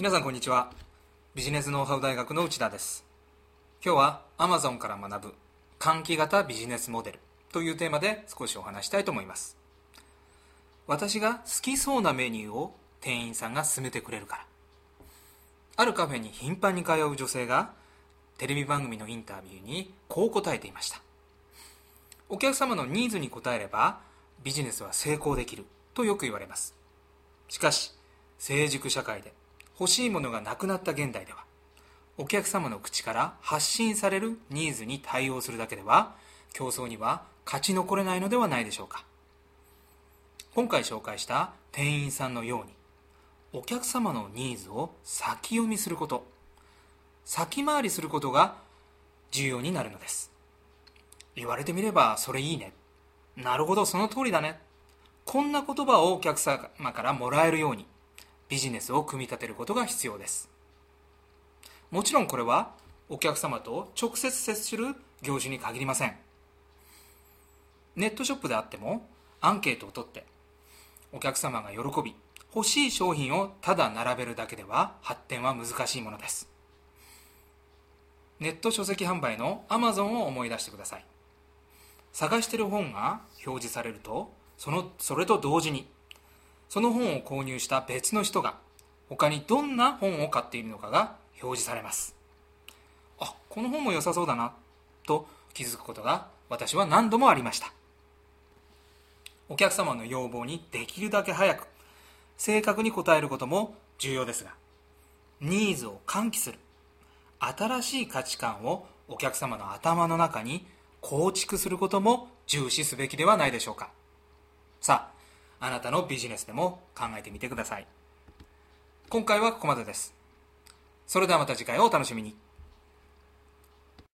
皆さんこんにちは。ビジネスノウハウ大学の内田です。今日は Amazon から学ぶ換気型ビジネスモデルというテーマで少しお話したいと思います。私が好きそうなメニューを店員さんが勧めてくれるから。あるカフェに頻繁に通う女性がテレビ番組のインタビューにこう答えていました。お客様のニーズに応えればビジネスは成功できるとよく言われます。しかし成熟社会で欲しいものがなくなった現代ではお客様の口から発信されるニーズに対応するだけでは競争には勝ち残れないのではないでしょうか。今回紹介した店員さんのようにお客様のニーズを先読みすること先回りすることが重要になるのです。言われてみればそれいいね。なるほどその通りだね。こんな言葉をお客様からもらえるようにビジネスを組み立てることが必要です。もちろんこれはお客様と直接接する業種に限りません。ネットショップであってもアンケートを取ってお客様が喜び欲しい商品をただ並べるだけでは発展は難しいものです。ネット書籍販売の Amazon を思い出してください。探してる本が表示されるとそのそれと同時にその本を購入した別の人が他にどんな本を買っているのかが表示されます。あこの本も良さそうだなと気づくことが私は何度もありました。お客様の要望にできるだけ早く正確に答えることも重要ですがニーズを喚起する新しい価値観をお客様の頭の中に構築することも重視すべきではないでしょうか。さああなたのビジネスでも考えてみてください。今回はここまでです。それではまた次回をお楽しみに。